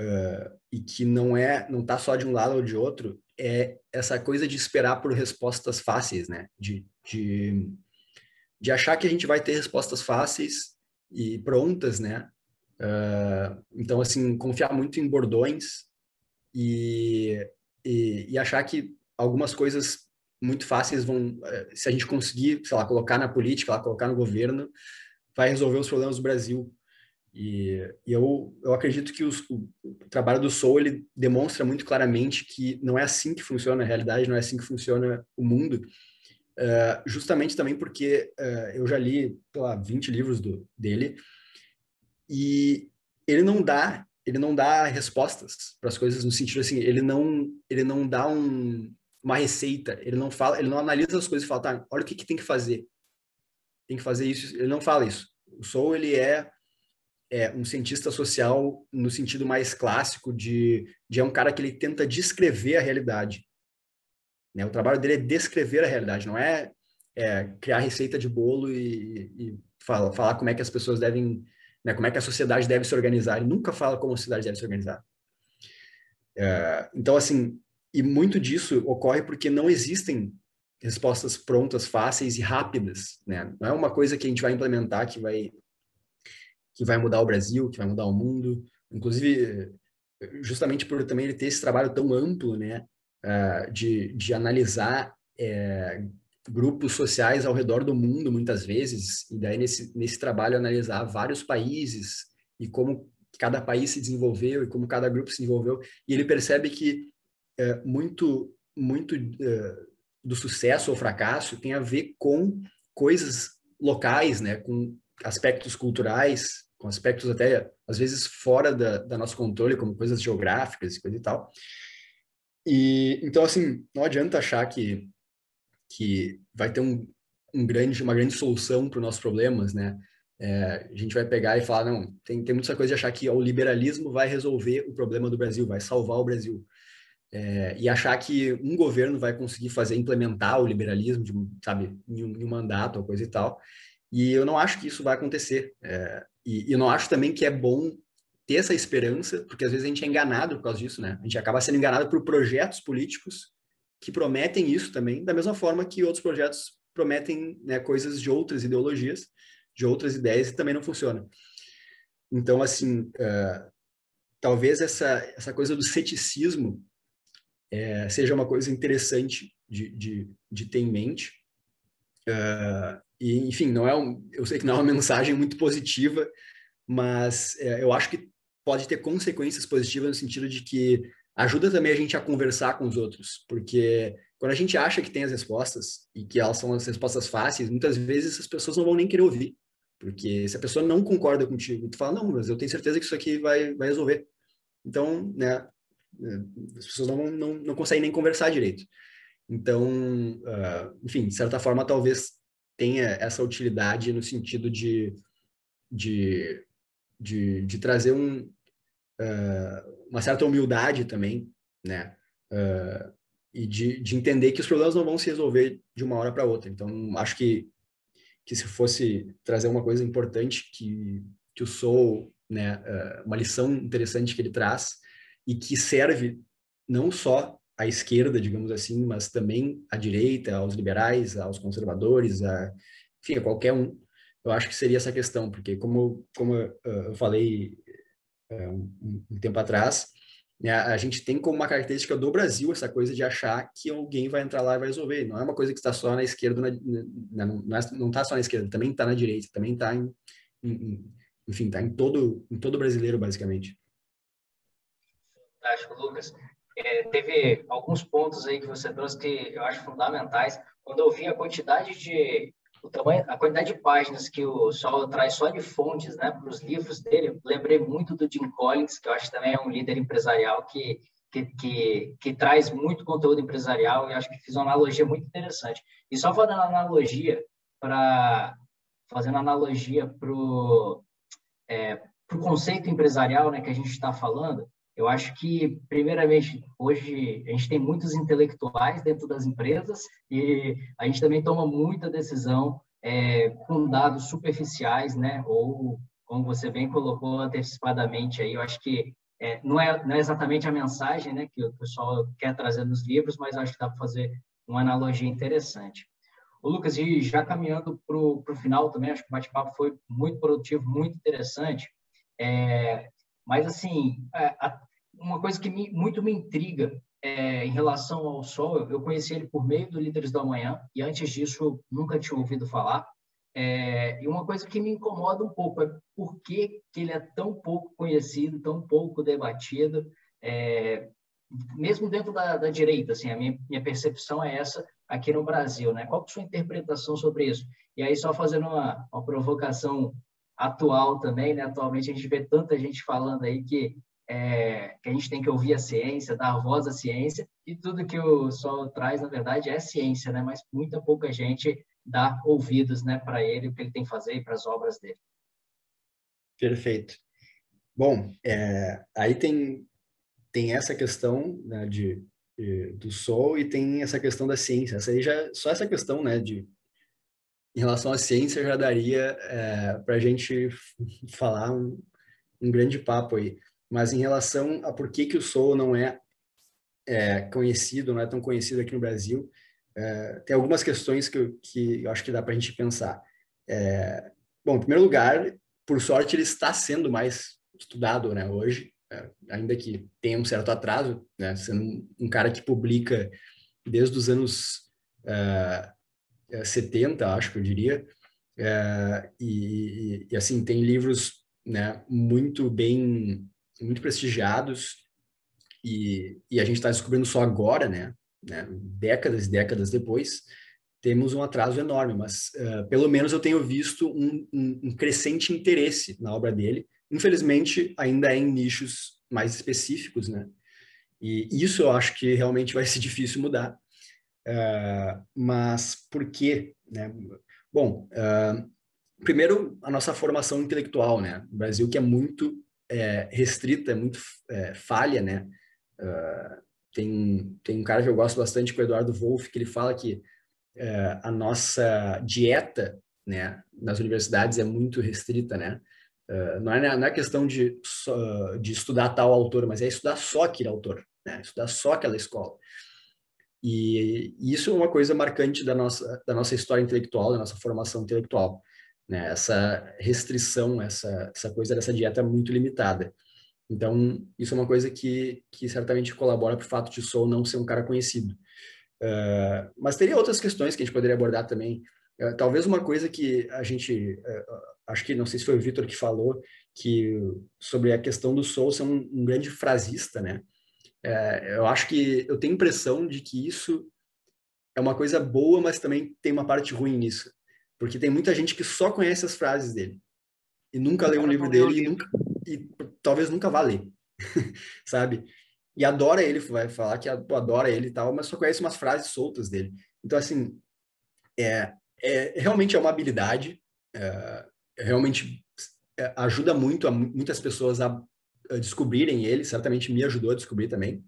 uh, e que não é não está só de um lado ou de outro é essa coisa de esperar por respostas fáceis, né? De, de, de achar que a gente vai ter respostas fáceis e prontas, né? Uh, então, assim, confiar muito em bordões e, e, e, achar que algumas coisas muito fáceis vão, eh, se a gente conseguir, sei lá, colocar na política, lá, colocar no governo, vai resolver os problemas do Brasil. E, e eu, eu acredito que os, o, o, trabalho do Soul ele demonstra muito claramente que não é assim que funciona a realidade, não é assim que funciona o mundo, uh, justamente também porque uh, eu já li, sei lá, 20 livros do, dele e ele não dá ele não dá respostas para as coisas no sentido assim, ele não ele não dá um, uma receita, ele não fala, ele não analisa as coisas e fala, tá, olha o que, que tem que fazer. Tem que fazer isso, ele não fala isso. O Soul ele é é, um cientista social no sentido mais clássico de, de é um cara que ele tenta descrever a realidade. Né? O trabalho dele é descrever a realidade, não é, é criar receita de bolo e, e fala, falar como é que as pessoas devem, né, como é que a sociedade deve se organizar. Ele nunca fala como a sociedade deve se organizar. É, então, assim, e muito disso ocorre porque não existem respostas prontas, fáceis e rápidas, né? Não é uma coisa que a gente vai implementar que vai que vai mudar o Brasil, que vai mudar o mundo. Inclusive, justamente por também ele ter esse trabalho tão amplo, né, uh, de, de analisar é, grupos sociais ao redor do mundo, muitas vezes, e daí nesse, nesse trabalho analisar vários países e como cada país se desenvolveu e como cada grupo se desenvolveu, e ele percebe que é, muito, muito é, do sucesso ou fracasso tem a ver com coisas locais, né, com aspectos culturais, com aspectos até, às vezes, fora da, da nosso controle, como coisas geográficas e coisa e tal. E, então, assim, não adianta achar que, que vai ter um, um grande, uma grande solução para os nossos problemas, né? É, a gente vai pegar e falar, não, tem, tem muita coisa de achar que o liberalismo vai resolver o problema do Brasil, vai salvar o Brasil. É, e achar que um governo vai conseguir fazer, implementar o liberalismo, de, sabe, em um, em um, mandato ou coisa e tal. E eu não acho que isso vai acontecer. É, e, e não acho também que é bom ter essa esperança, porque às vezes a gente é enganado por causa disso, né? A gente acaba sendo enganado por projetos políticos que prometem isso também, da mesma forma que outros projetos prometem né, coisas de outras ideologias, de outras ideias e também não funciona. Então, assim, uh, talvez essa, essa coisa do ceticismo é, seja uma coisa interessante de, de, de ter em mente. Uh, e, enfim, não é um, eu sei que não é uma mensagem muito positiva, mas é, eu acho que pode ter consequências positivas no sentido de que ajuda também a gente a conversar com os outros, porque quando a gente acha que tem as respostas e que elas são as respostas fáceis, muitas vezes as pessoas não vão nem querer ouvir, porque se a pessoa não concorda contigo, tu fala, não, mas eu tenho certeza que isso aqui vai, vai resolver. Então, né, as pessoas não, não, não conseguem nem conversar direito. Então, uh, enfim, de certa forma, talvez tenha essa utilidade no sentido de, de de, de trazer um, uh, uma certa humildade também, né? Uh, e de, de entender que os problemas não vão se resolver de uma hora para outra. Então, acho que, que se fosse trazer uma coisa importante que, que o Soul, né, uh, uma lição interessante que ele traz e que serve não só à esquerda, digamos assim, mas também à direita, aos liberais, aos conservadores, a, enfim, a qualquer um, eu acho que seria essa questão, porque como, como eu falei uh, um, tempo atrás, né, a gente tem como uma característica do Brasil essa coisa de achar que alguém vai entrar lá e vai resolver. Não é uma coisa que está só na esquerda, não está é, só na esquerda, também está na direita, também está em, enfim, está em todo, em todo brasileiro, basicamente. Fantástico, Lucas. É, teve alguns pontos aí que você trouxe que eu acho fundamentais. Quando eu vi a quantidade de o tamanho, a quantidade de páginas que o Sol traz só de fontes, né, para os livros dele, lembrei muito do Jim Collins, que eu acho que também é um líder empresarial que, que, que, que traz muito conteúdo empresarial e acho que fiz uma analogia muito interessante. E só fazendo analogia para fazendo analogia para o é, conceito empresarial, né, que a gente está falando, eu acho que, primeiramente, hoje a gente tem muitos intelectuais dentro das empresas e a gente também toma muita decisão é, com dados superficiais, né? Ou, como você bem colocou antecipadamente aí, eu acho que é, não, é, não é exatamente a mensagem né, que o pessoal quer trazer nos livros, mas acho que dá para fazer uma analogia interessante. O Lucas, e já caminhando para o final também, acho que o bate-papo foi muito produtivo, muito interessante. É, mas, assim, é, uma coisa que me, muito me intriga é, em relação ao Sol, eu conheci ele por meio do Líderes do Amanhã, e antes disso nunca tinha ouvido falar. É, e uma coisa que me incomoda um pouco é por que, que ele é tão pouco conhecido, tão pouco debatido, é, mesmo dentro da, da, direita, assim, a minha, minha percepção é essa aqui no Brasil, né? Qual é a sua interpretação sobre isso? E aí, só fazendo uma, uma provocação atual também, né? Atualmente a gente vê tanta gente falando aí que, é, que a gente tem que ouvir a ciência, dar voz à ciência, e tudo que o Sol traz, na verdade, é ciência, né? Mas muita pouca gente dá ouvidos, né, para ele, o que ele tem que fazer e para as obras dele. Perfeito. Bom, é, aí tem, tem essa questão né, de, de, do Sol e tem essa questão da ciência. Essa aí já, só essa questão né, de em relação à ciência já daria é, para a gente falar um, um, grande papo aí. Mas em relação a por que, que o Soul não é, é conhecido, não é tão conhecido aqui no Brasil, é, tem algumas questões que eu, que eu acho que dá para a gente pensar. É, bom, em primeiro lugar, por sorte, ele está sendo mais estudado né, hoje, é, ainda que tenha um certo atraso, né, sendo um, um cara que publica desde os anos uh, 70, acho que eu diria. É, e, e, assim, tem livros né, muito bem, muito prestigiados, e, e a gente está descobrindo só agora, né, né, décadas e décadas depois, temos um atraso enorme, mas uh, pelo menos eu tenho visto um, um, um, crescente interesse na obra dele. Infelizmente, ainda é em nichos mais específicos, né? E isso eu acho que realmente vai ser difícil mudar. Uh, mas por quê? Né? Bom, uh, primeiro, a nossa formação intelectual, né? O Brasil que é muito é, restrita, é muito é, falha, né? Uh, tem, tem um cara que eu gosto bastante, que é o Eduardo Wolff, que ele fala que é, a nossa dieta né, nas universidades é muito restrita, né? Uh, não, é, não é questão de, de estudar tal autor, mas é estudar só aquele autor, né? estudar só aquela escola. E, isso é uma coisa marcante da nossa, da nossa história intelectual, da nossa formação intelectual. Né? Essa restrição, essa, essa coisa dessa dieta muito limitada. Então, isso é uma coisa que, que certamente colabora para o fato de Soul não ser um cara conhecido. Uh, mas teria outras questões que a gente poderia abordar também. Uh, talvez uma coisa que a gente, uh, acho que não sei se foi o Vitor que falou, que sobre a questão do Soul ser um, um grande frasista, né? Eu acho que eu tenho impressão de que isso é uma coisa boa, mas também tem uma parte ruim nisso, porque tem muita gente que só conhece as frases dele e nunca leu um livro dele e, nunca, e talvez nunca vá ler, sabe? E adora ele, vai falar que adora ele e tal, mas só conhece umas frases soltas dele. Então, assim, é, é realmente é uma habilidade, é, realmente é, ajuda muito a muitas pessoas a descobrirem ele, certamente me ajudou a descobrir também,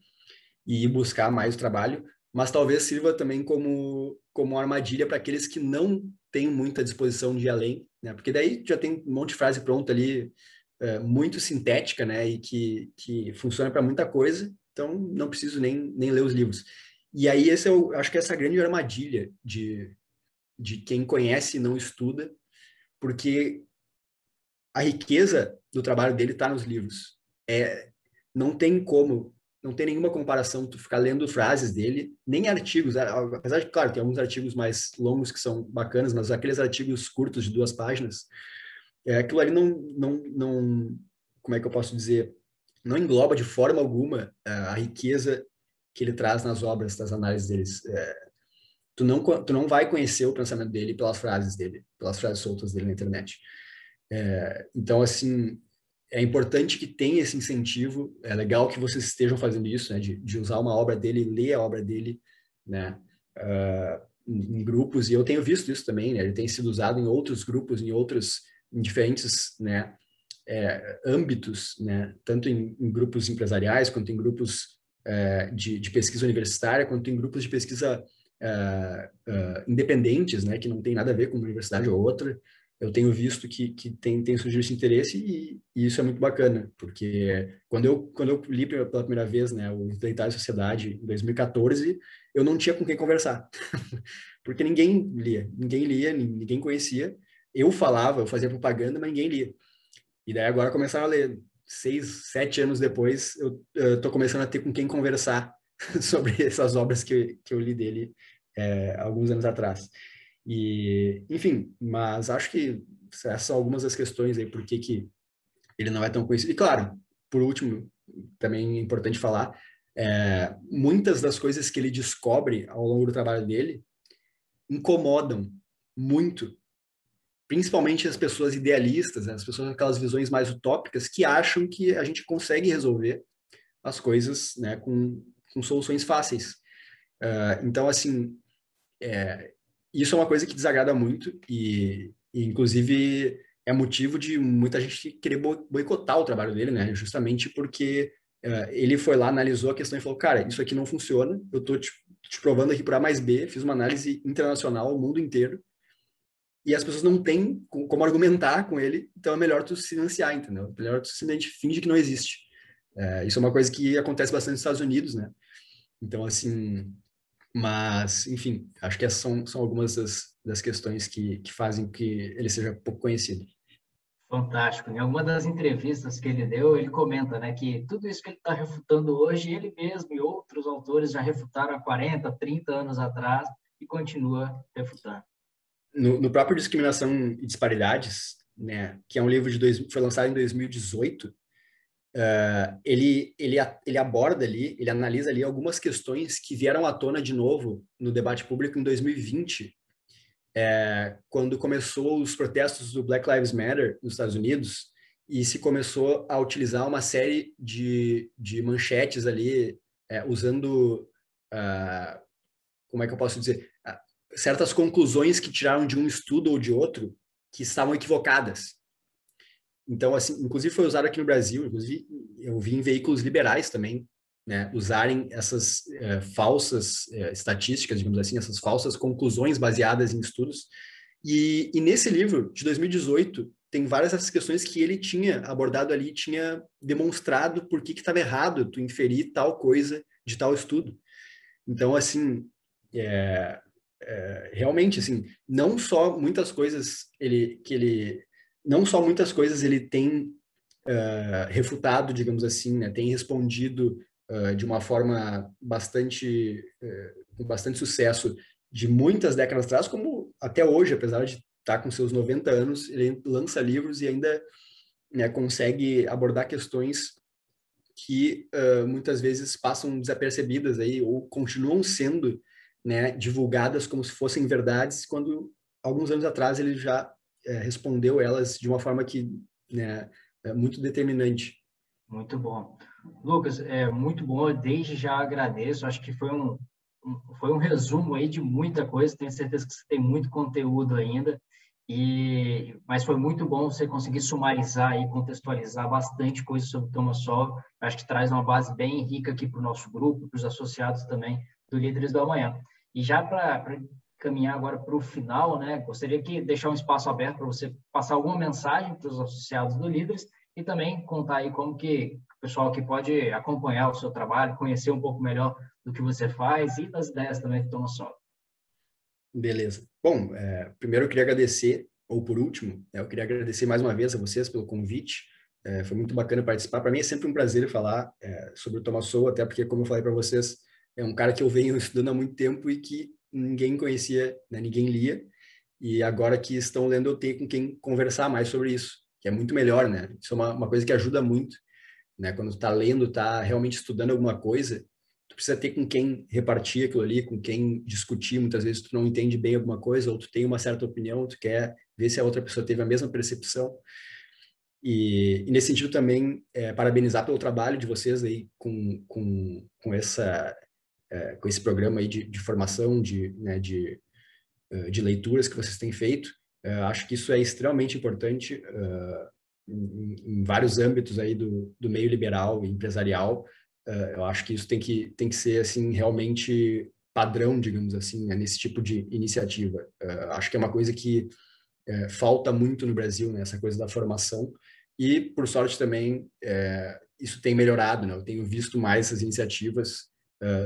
e buscar mais o trabalho, mas talvez sirva também como, como armadilha para aqueles que não têm muita disposição de ir além, né? Porque daí já tem um monte de frase pronta ali, é, muito sintética, né? E que, que funciona para muita coisa, então não preciso nem, nem ler os livros. E aí, esse é o, acho que essa grande armadilha de, de quem conhece e não estuda, porque a riqueza do trabalho dele está nos livros. É, não tem como, não tem nenhuma comparação tu ficar lendo frases dele, nem artigos, apesar de, claro, tem alguns artigos mais longos que são bacanas, mas aqueles artigos curtos de duas páginas, é, aquilo ali não, não, não, como é que eu posso dizer, não engloba de forma alguma é, a riqueza que ele traz nas obras, das análises deles. É, tu, não, tu não vai conhecer o pensamento dele pelas frases dele, pelas frases soltas dele na internet. É, então, assim, é importante que tenha esse incentivo. É legal que vocês estejam fazendo isso, né, de, de usar uma obra dele, ler a obra dele, né, uh, em, grupos. E eu tenho visto isso também, né, ele tem sido usado em outros grupos, em outros em diferentes né, é, âmbitos, né, tanto em, em, grupos empresariais, quanto em grupos é, de, de, pesquisa universitária, quanto em grupos de pesquisa é, é independentes, né, que não tem nada a ver com uma universidade ou outra. Eu tenho visto que, que tem, tem surgido esse interesse e, e, isso é muito bacana, porque quando eu, quando eu li pela primeira vez né, o e Sociedade, em 2014, eu não tinha com quem conversar, porque ninguém lia, ninguém lia, ninguém conhecia, eu falava, eu fazia propaganda, mas ninguém lia. E daí agora começaram a ler. Seis, sete anos depois, eu estou começando a ter com quem conversar sobre essas obras que, que eu li dele é, alguns anos atrás. E, enfim, mas acho que essas são algumas das questões aí por que, que ele não é tão conhecido. E claro, por último, também é importante falar, é, muitas das coisas que ele descobre ao longo do trabalho dele incomodam muito principalmente as pessoas idealistas, né? as pessoas com aquelas visões mais utópicas que acham que a gente consegue resolver as coisas né, com, com soluções fáceis. Uh, então, assim, é, isso é uma coisa que desagrada muito e, e, inclusive, é motivo de muita gente querer boicotar o trabalho dele, né? Justamente porque uh, ele foi lá, analisou a questão e falou, cara, isso aqui não funciona, eu estou te, te provando aqui por A mais B, fiz uma análise internacional, o mundo inteiro, e as pessoas não têm como argumentar com ele, então é melhor tu silenciar, entendeu? É melhor tu simplesmente finge que não existe. É, isso é uma coisa que acontece bastante nos Estados Unidos, né? Então, assim, mas, enfim, acho que essas são, são algumas das, das questões que, que fazem que ele seja pouco conhecido. Fantástico. Em alguma das entrevistas que ele deu, ele comenta né, que tudo isso que ele está refutando hoje, ele mesmo e outros autores já refutaram há 40, 30 anos atrás e continua refutando no, no próprio Discriminação e Disparidades, né, que é um livro de dois, foi lançado em 2018, uh, eh, ele, ele, ele aborda ali, ele analisa ali algumas questões que vieram à tona de novo no debate público em 2020, é, quando começou os protestos do Black Lives Matter nos Estados Unidos e se começou a utilizar uma série de, de manchetes ali, é, usando, uh, como é que eu posso dizer, uh, certas conclusões que tiraram de um estudo ou de outro que estavam equivocadas. Então, assim, inclusive foi usado aqui no Brasil, inclusive eu vi em veículos liberais também, né, usarem essas é, falsas é, estatísticas, digamos assim, essas falsas conclusões baseadas em estudos. E, e, nesse livro, de 2018, tem várias dessas questões que ele tinha abordado ali, tinha demonstrado por que estava errado tu inferir tal coisa de tal estudo. Então, assim, é, é, realmente, assim, não só muitas coisas ele, que ele... Não só muitas coisas ele tem Uh, refutado, digamos assim, né? tem respondido uh, de uma forma bastante, uh, com bastante sucesso de muitas décadas atrás, como até hoje, apesar de estar com seus 90 anos, ele lança livros e ainda né, consegue abordar questões que muitas vezes passam desapercebidas aí ou continuam sendo né, divulgadas como se fossem verdades, quando alguns anos atrás ele já é, respondeu elas de uma forma que né, é muito determinante. Muito bom. Lucas, é muito bom, desde já agradeço, acho que foi um, um, foi um resumo aí de muita coisa, tenho certeza que você tem muito conteúdo ainda, e, mas foi muito bom você conseguir sumarizar e contextualizar bastante coisa sobre o Thomas Sowell, acho que traz uma base bem rica aqui para o nosso grupo, para os associados também do Líderes do Amanhã. E já para caminhar agora para o final, né, gostaria que deixar um espaço aberto para você passar alguma mensagem para os associados do Líderes e também contar aí como que o pessoal que pode acompanhar o seu trabalho, conhecer um pouco melhor do que você faz e das ideias também que estão solo. Beleza. Bom, é, primeiro eu queria agradecer, ou por último, é, eu queria agradecer mais uma vez a vocês pelo convite. É, foi muito bacana participar. Para mim é sempre um prazer falar é, sobre o Thomas até porque, como eu falei para vocês, é um cara que eu venho estudando há muito tempo e que ninguém conhecia, né, ninguém lia. E agora que estão lendo, eu tenho com quem conversar mais sobre isso que é muito melhor, né? Isso é uma, uma coisa que ajuda muito, né? Quando tu tá lendo, tá realmente estudando alguma coisa, tu precisa ter com quem repartir aquilo ali, com quem discutir. Muitas vezes tu não entende bem alguma coisa ou tu tem uma certa opinião, tu quer ver se a outra pessoa teve a mesma percepção. E, e nesse sentido também, é, parabenizar pelo trabalho de vocês aí com, com, com essa é, com esse programa aí de, de formação, de, né, de, é, de leituras que vocês têm feito. Uh, acho que isso é extremamente importante uh, em, em, vários âmbitos aí do, do meio liberal e empresarial. Uh, eu acho que isso tem que, tem que ser assim realmente padrão, digamos assim, né, nesse tipo de iniciativa. acho que é uma coisa que falta muito no Brasil, né, essa coisa da formação. E, por sorte, também isso tem melhorado. Né? Eu tenho visto mais essas iniciativas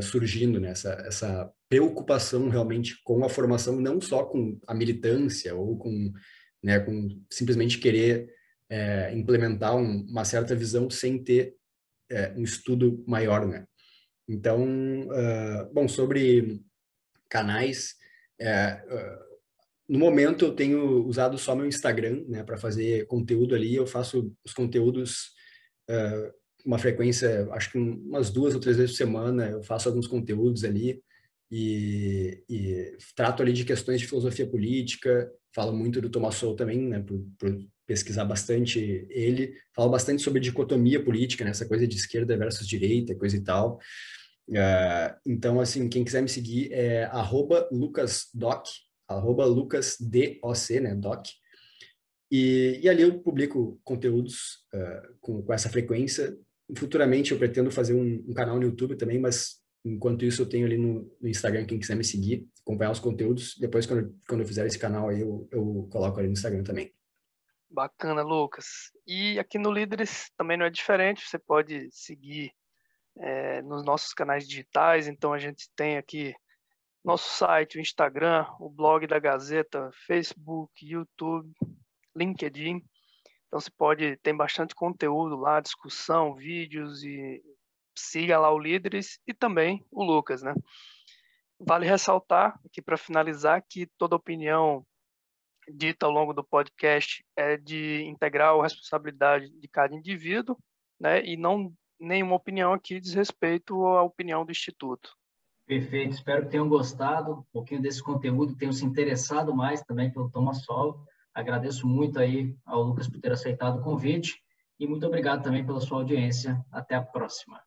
surgindo, né? essa, essa preocupação realmente com a formação, não só com a militância ou com, né, com simplesmente querer é, implementar um, uma certa visão sem ter é, um estudo maior, né? Então, uh, bom, sobre canais, é, uh, no momento eu tenho usado só meu Instagram, né, para fazer conteúdo ali. Eu faço os conteúdos uh, uma frequência, acho que umas duas ou três vezes por semana. Eu faço alguns conteúdos ali e, e, trato ali de questões de filosofia política, falo muito do Thomas Sowell também, né, por, por, pesquisar bastante ele, falo bastante sobre dicotomia política, né, essa coisa de esquerda versus direita, coisa e tal. Uh, então, assim, quem quiser me seguir é arroba lucasdoc, arroba lucasdoc, né, doc, e, e ali eu publico conteúdos uh, com, com essa frequência. Futuramente eu pretendo fazer um, um canal no YouTube também, mas Enquanto isso, eu tenho ali no, no, Instagram, quem quiser me seguir, acompanhar os conteúdos. Depois, quando, quando eu fizer esse canal aí, eu, eu coloco ali no Instagram também. Bacana, Lucas. E aqui no Líderes também não é diferente. Você pode seguir é, nos nossos canais digitais. Então, a gente tem aqui nosso site, o Instagram, o blog da Gazeta, Facebook, YouTube, LinkedIn. Então, você pode, tem bastante conteúdo lá, discussão, vídeos e siga lá o Líderes e também o Lucas, né? Vale ressaltar aqui para finalizar que toda opinião dita ao longo do podcast é de integral responsabilidade de cada indivíduo, né? E não nenhuma opinião aqui diz respeito à opinião do Instituto. Perfeito, espero que tenham gostado um pouquinho desse conteúdo, tenham se interessado mais também pelo Toma Sol. Agradeço muito aí ao Lucas por ter aceitado o convite e muito obrigado também pela sua audiência. Até a próxima.